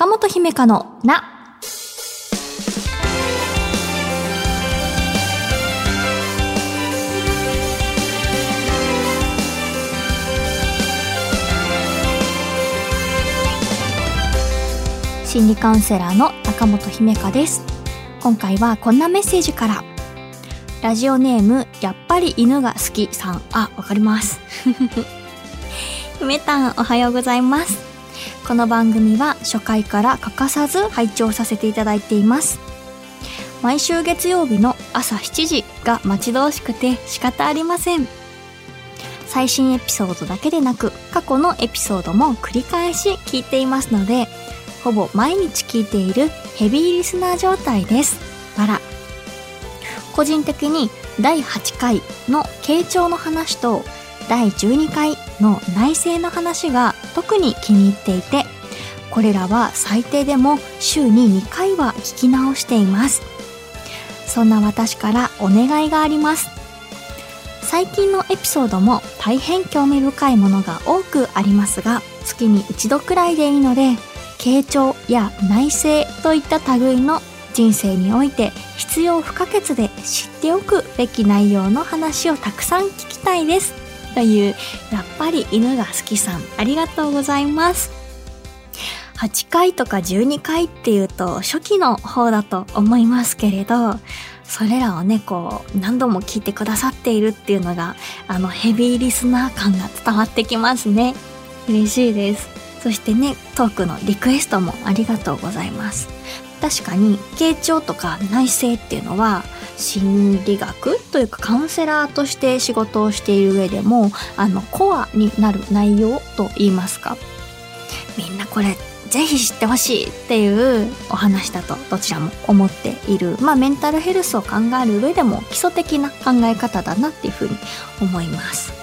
中本姫香のな。心理カウンセラーの中本姫香です。今回はこんなメッセージから。ラジオネーム、やっぱり犬が好きさん。あ、わかります。姫たん、おはようございます。この番組は初回から欠かさず拝聴させていただいています。毎週月曜日の朝7時が待ち遠しくて仕方ありません。最新エピソードだけでなく過去のエピソードも繰り返し聞いていますのでほぼ毎日聞いているヘビーリスナー状態です。あら。個人的に第8回の傾聴の話と第12回の内政の話が特に気に入っていて、これらは最低でも週に2回は聞き直しています。そんな私からお願いがあります。最近のエピソードも大変興味深いものが多くありますが、月に一度くらいでいいので、傾聴や内政といった類の人生において必要不可欠で知っておくべき内容の話をたくさん聞きたいです。という、やっぱり犬が好きさん、ありがとうございます。8回とか12回っていうと初期の方だと思いますけれど、それらをね、こう、何度も聞いてくださっているっていうのが、あの、ヘビーリスナー感が伝わってきますね。嬉しいです。そしてね、トークのリクエストもありがとうございます。確かに、傾聴とか内政っていうのは、心理学というかカウンセラーとして仕事をしている上でも、あの、コアになる内容と言いますか。みんなこれ、ぜひ知ってほしいっていうお話だとどちらも思っている。まあメンタルヘルスを考える上でも基礎的な考え方だなっていうふうに思います。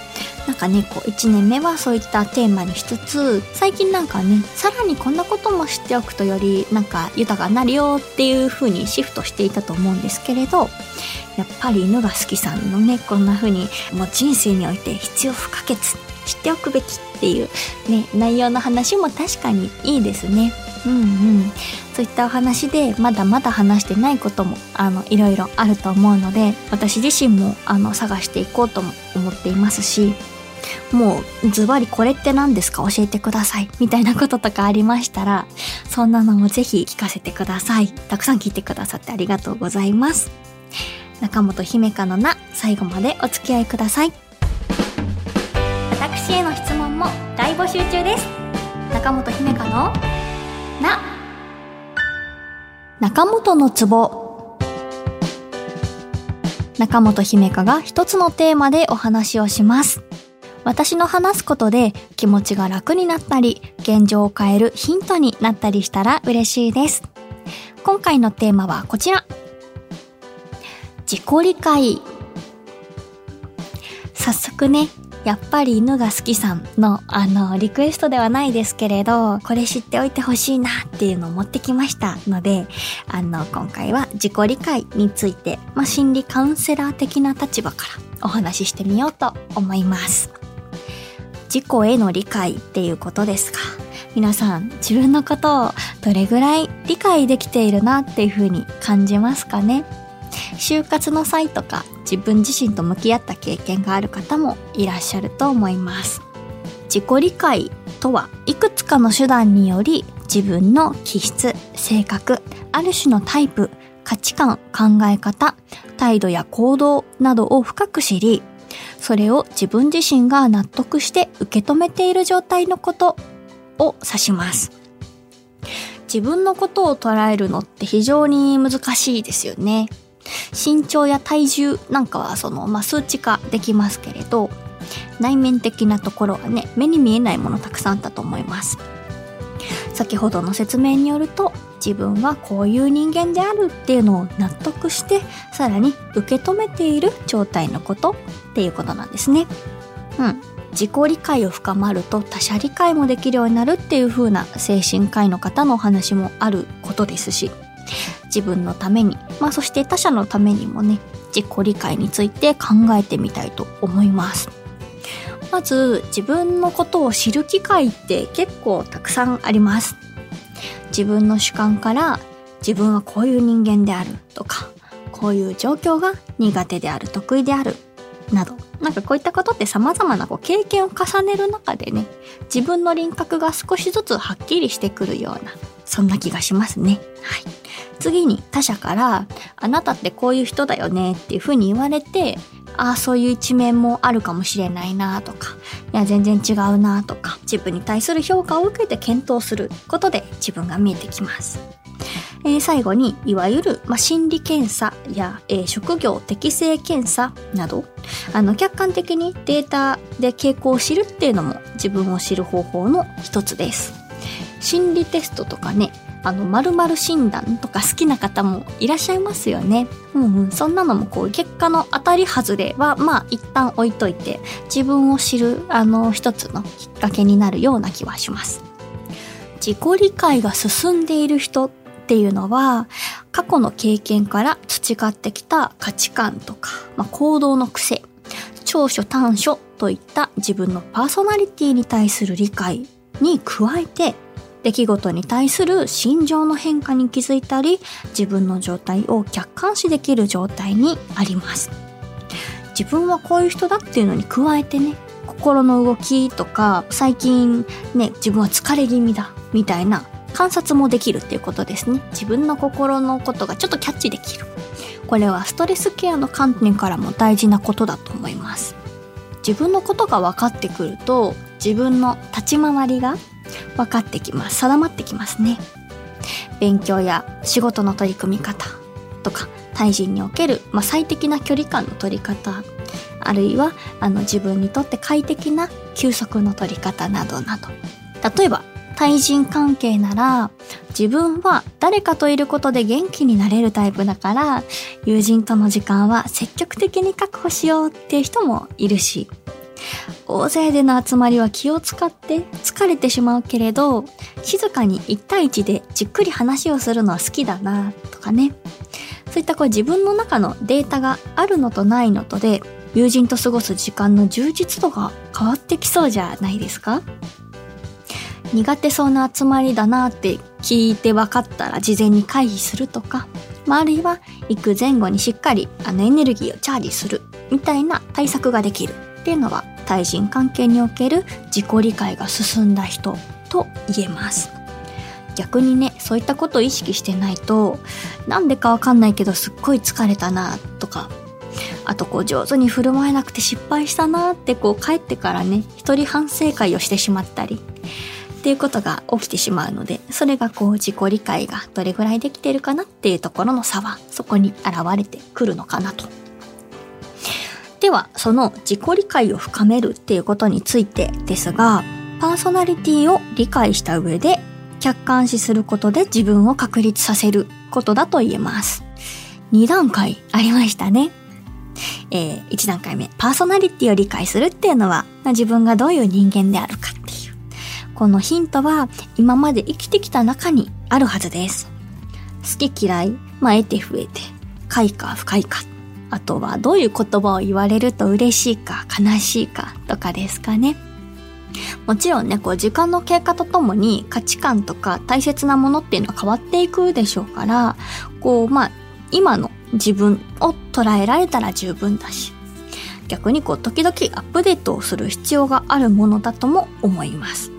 なんかね、こう1年目はそういったテーマにしつつ、最近なんかね、さらにこんなことも知っておくとよりなんか豊かになるよっていう風にシフトしていたと思うんですけれど、やっぱり犬が好きさんのね、こんな風にもう人生において必要不可欠、知っておくべきっていうね、内容の話も確かにいいですね。うんうん。そういったお話でまだまだ話してないこともあのいろいろあると思うので私自身もあの探していこうとも思っていますしもうズバリこれって何ですか？教えてください。みたいなこととかありましたらそんなのもぜひ聞かせてください。たくさん聞いてくださってありがとうございます。中本姫香のな最後までお付き合いください。私への質問も大募集中です。中本姫香のな中本のツボ中本姫香が一つのテーマでお話をします。私の話すことで気持ちが楽になったり現状を変えるヒントになったりしたら嬉しいです。今回のテーマはこちら。自己理解。早速ねやっぱり犬が好きさんのあのリクエストではないですけれどこれ知っておいてほしいなっていうのを持ってきましたのであの今回は自己理解について、まあ、心理カウンセラー的な立場からお話ししてみようと思います。自己への理解っていうことですか？皆さん自分のことをどれぐらい理解できているなっていうふうに感じますかね？就活の際とか自分自身と向き合った経験がある方もいらっしゃると思います。自己理解とはいくつかの手段により自分の気質性格ある種のタイプ価値観考え方態度や行動などを深く知りそれを自分自身が納得して受け止めている状態のことを指します。自分のことを捉えるのって非常に難しいですよね。身長や体重なんかはその、まあ、数値化できますけれど内面的なところはね目に見えないものたくさんあったと思います。先ほどの説明によると自分はこういう人間であるっていうのを納得してさらに受け止めている状態のことっていうことなんですねうん自己理解を深まると他者理解もできるようになるっていう風な精神科医の方のお話もあることですし自分のために、まあそして他者のためにもね、自己理解について考えてみたいと思います。まず自分のことを知る機会って結構たくさんあります。自分の主観から自分はこういう人間であるとか、こういう状況が苦手である、得意である、など。なんかこういったことって様々なこう経験を重ねる中でね、自分の輪郭が少しずつはっきりしてくるような、そんな気がしますね。はい。次に他者から、あなたってこういう人だよねっていうふうに言われて、ああ、そういう一面もあるかもしれないなとか、いや、全然違うなとか、自分に対する評価を受けて検討することで自分が見えてきます。えー、最後に、いわゆる、まあ、心理検査や、えー、職業適性検査など、あの、客観的にデータで傾向を知るっていうのも自分を知る方法の一つです。心理テストとかね、あの、〇〇診断とか好きな方もいらっしゃいますよね。うんうん。そんなのもこう、結果の当たり外れは、まあ、一旦置いといて、自分を知る、あの、一つのきっかけになるような気はします。自己理解が進んでいる人っていうのは、過去の経験から培ってきた価値観とか、まあ、行動の癖、長所短所といった自分のパーソナリティに対する理解に加えて、出来事に対する心情の変化に気づいたり、自分の状態を客観視できる状態にあります。自分はこういう人だっていうのに加えてね、心の動きとか、最近ね、自分は疲れ気味だ、みたいな観察もできるっていうことですね。自分の心のことがちょっとキャッチできる。これはストレスケアの観点からも大事なことだと思います。自分のことが分かってくると、自分の立ち回りが分かってきます。定まってきますね。勉強や仕事の取り組み方とか、対人における、まあ、最適な距離感の取り方、あるいはあの自分にとって快適な休息の取り方などなど。例えば、対人関係なら、自分は誰かといることで元気になれるタイプだから、友人との時間は積極的に確保しようっていう人もいるし、大勢での集まりは気を使って疲れてしまうけれど、静かに1対1でじっくり話をするのは好きだな、とかね。そういったこう自分の中のデータがあるのとないのとで、友人と過ごす時間の充実度が変わってきそうじゃないですか苦手そうな集まりだなって聞いて分かったら事前に回避するとか、まあ、あるいは行く前後にしっかりあのエネルギーをチャージするみたいな対策ができるっていうのは対人関係における自己理解が進んだ人と言えます。逆にね、そういったことを意識してないと、なんでかわかんないけどすっごい疲れたなとか、あとこう上手に振る舞えなくて失敗したなってこう帰ってからね、一人反省会をしてしまったり、っていうことが起きてしまうので、それがこう自己理解がどれぐらいできてるかなっていうところの差はそこに現れてくるのかなと。では、その自己理解を深めるっていうことについてですが、パーソナリティを理解した上で客観視することで自分を確立させることだと言えます。2段階ありましたね。えー、1段階目、パーソナリティを理解するっていうのは、自分がどういう人間であるかこのヒントは今まで生きてきた中にあるはずです。好き嫌い、まあ、得て増えて、快か不快か、あとはどういう言葉を言われると嬉しいか悲しいかとかですかね。もちろんね、こう時間の経過とともに価値観とか大切なものっていうのは変わっていくでしょうから、こう、まあ、今の自分を捉えられたら十分だし、逆にこう時々アップデートをする必要があるものだとも思います。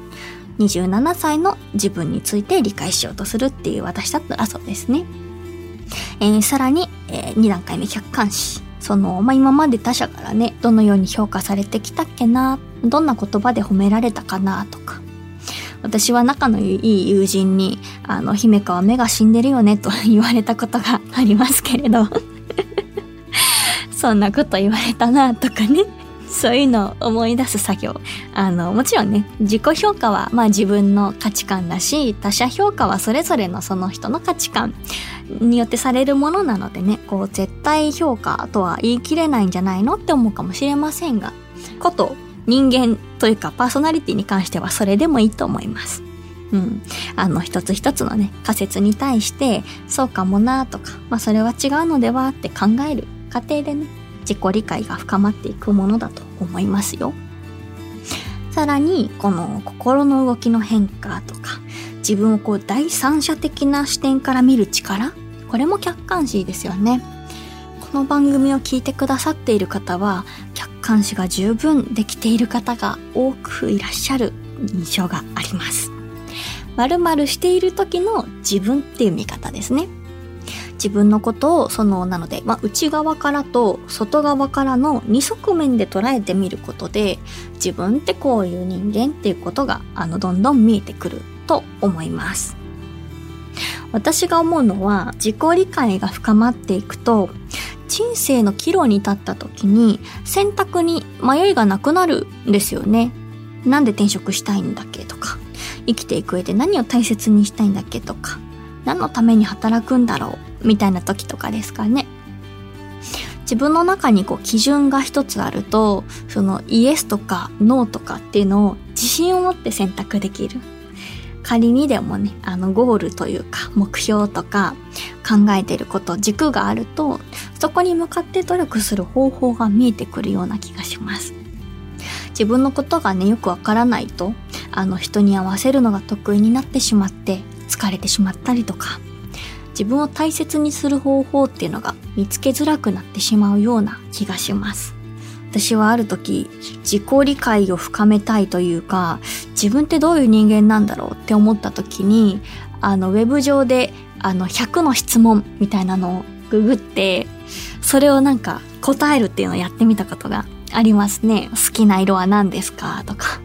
27歳の自分について理解しようとするっていう私だったらそうですね。えー、さらに、えー、2段階目客観視。その、まあ、今まで他者からね、どのように評価されてきたっけな、どんな言葉で褒められたかなとか。私は仲のいい友人に、あの、姫川目が死んでるよねと 言われたことがありますけれど そんなこと言われたなとかねそういうのを思い出す作業。あの、もちろんね、自己評価はまあ自分の価値観だし、他者評価はそれぞれのその人の価値観によってされるものなのでね、こう絶対評価とは言い切れないんじゃないのって思うかもしれませんが、こと人間というかパーソナリティに関してはそれでもいいと思います。うん。あの、一つ一つのね、仮説に対して、そうかもなとか、まあそれは違うのではって考える過程でね、自己理解が深まっていくものだと思いますよ。さらに、この心の動きの変化とか、自分をこう第三者的な視点から見る力これも客観視ですよね。この番組を聞いてくださっている方は客観視が十分できている方が多くいらっしゃる印象があります。〇〇している時の自分っていう見方ですね。自分のことをそのなので、まあ、内側からと外側からの二側面で捉えてみることで自分ってこういう人間っていうことがあのどんどん見えてくると思います。私が思うのは自己理解が深まっていくと人生の岐路に立った時に選択に迷いがなくなるんですよね。なんで転職したいんだっけとか生きていく上で何を大切にしたいんだっけとか何のために働くんだろうみたいな時とかですかね。自分の中にこう基準が一つあると、そのイエスとかノーとかっていうのを自信を持って選択できる。仮にでもね、あのゴールというか目標とか考えてること、軸があると、そこに向かって努力する方法が見えてくるような気がします。自分のことがね、よくわからないと、あの人に合わせるのが得意になってしまって疲れてしまったりとか、自分を大切にする方法っていうのが見つけづらくなってしまうような気がします。私はある時自己理解を深めたいというか自分ってどういう人間なんだろうって思った時にあのウェブ上であの100の質問みたいなのをググってそれをなんか答えるっていうのをやってみたことがありますね。好きな色は何ですかとか。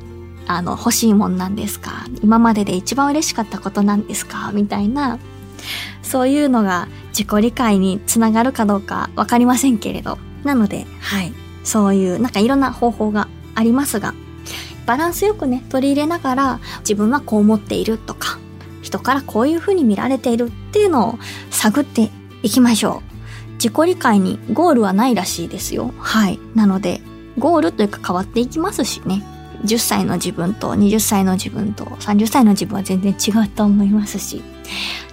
あの、欲しいもんなんですか今までで一番嬉しかったことなんですかみたいなそういうのが自己理解につながるかどうかわかりませんけれど。なので、はい。そういう、なんかいろんな方法がありますが、バランスよくね、取り入れながら、自分はこう思っているとか、人からこういう風に見られているっていうのを探っていきましょう。自己理解にゴールはないらしいですよ。はい。なので、ゴールというか変わっていきますしね。10歳の自分と20歳の自分と30歳の自分は全然違うと思いますし。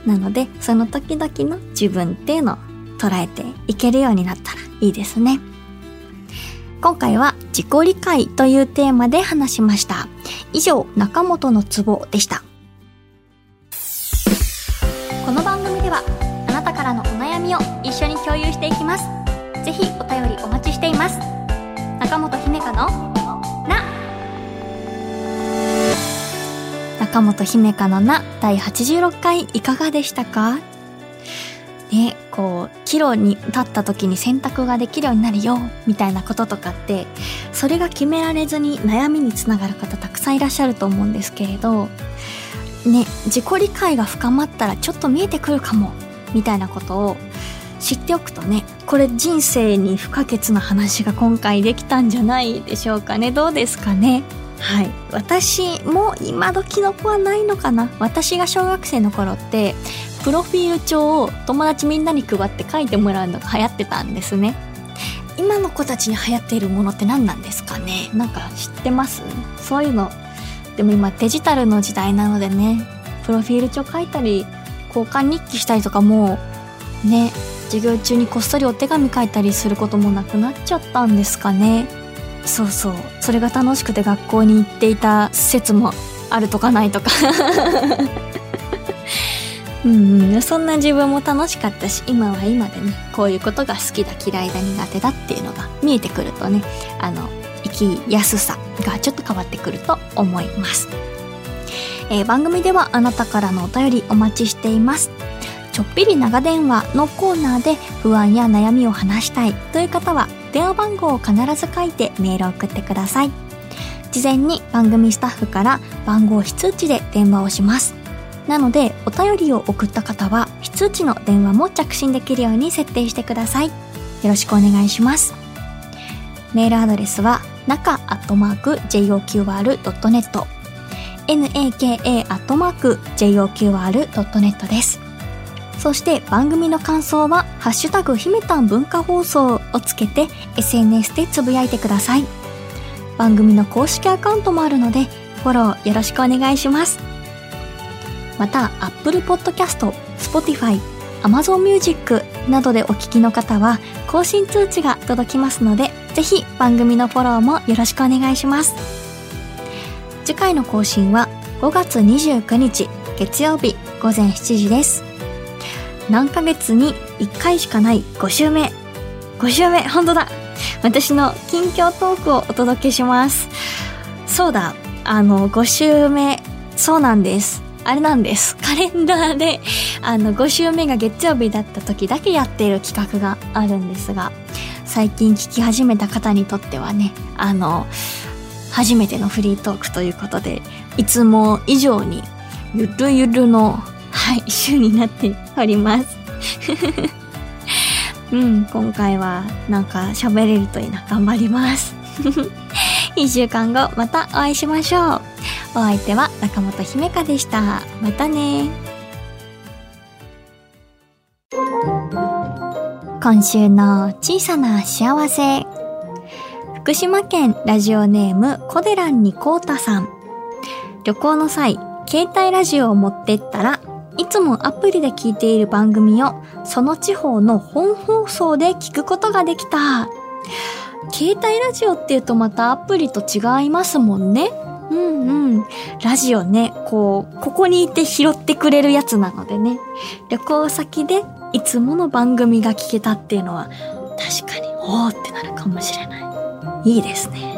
なので、その時々の自分っていうのを捉えていけるようになったらいいですね。今回は自己理解というテーマで話しました。以上、中本のツボでした。この番組では、あなたからのお悩みを一緒に共有していきます。ぜひお便りお待ちしています。中本姫香の中本姫香のな第86回いかがでしたか？ね、こう、岐路に立った時に選択ができるようになるよ、みたいなこととかって、それが決められずに悩みにつながる方たくさんいらっしゃると思うんですけれど、ね、自己理解が深まったらちょっと見えてくるかも、みたいなことを知っておくとね、これ人生に不可欠な話が今回できたんじゃないでしょうかね。どうですかね？はい。私も今時の子はないのかな私が小学生の頃って、プロフィール帳を友達みんなに配って書いてもらうのが流行ってたんですね。今の子たちに流行っているものって何なんですかねなんか知ってます？そういうの。でも今デジタルの時代なのでね、プロフィール帳書いたり、交換日記したりとかもね、授業中にこっそりお手紙書いたりすることもなくなっちゃったんですかね。そうそう。それが楽しくて学校に行っていた説もあるとかないとか。うんうん。そんな自分も楽しかったし今は今でねこういうことが好きだ嫌いだ苦手だっていうのが見えてくるとねあの生きやすさがちょっと変わってくると思います、えー、番組ではあなたからのお便りお待ちしています。ちょっぴり長電話のコーナーで不安や悩みを話したいという方は電話番号を必ず書いてメールを送ってください。事前に番組スタッフから番号非通知で電話をします。なので、お便りを送った方は非通知の電話も着信できるように設定してください。よろしくお願いします。メールアドレスは、中アットマーク JOQR.net naka アットマーク JOQR.net です。そして番組の感想は、ハッシュタグひめたん文化放送をつけて SNS でつぶやいてください。番組の公式アカウントもあるので、フォローよろしくお願いします。また、Apple Podcast、Spotify、Amazon Music などでお聞きの方は、更新通知が届きますので、ぜひ番組のフォローもよろしくお願いします。次回の更新は5月29日月曜日午前7時です。何ヶ月に1回しかない5週目。5週目、本当だ私の近況トークをお届けします。そうだ、あの、5週目、そうなんです。あれなんです。カレンダーで、あの、5週目が月曜日だった時だけやっている企画があるんです。が、最近聞き始めた方にとってはね、あの、初めてのフリートークということで、いつも以上にゆるゆるの、はい、週になっております。うん、今回はなんか喋れるといいな。頑張ります。一週間後またお会いしましょう。お相手は中本姫香でした。またね。今週の小さな幸せ。福島県ラジオネームコデランにコータさん。旅行の際、携帯ラジオを持ってったら、いつもアプリで聞いている番組をその地方の本放送で聞くことができた。携帯ラジオっていうとまたアプリと違いますもんね。うんうん。ラジオね、こう、ここにいて拾ってくれるやつなのでね。旅行先でいつもの番組が聞けたっていうのは、確かに、おーってなるかもしれない。いいですね。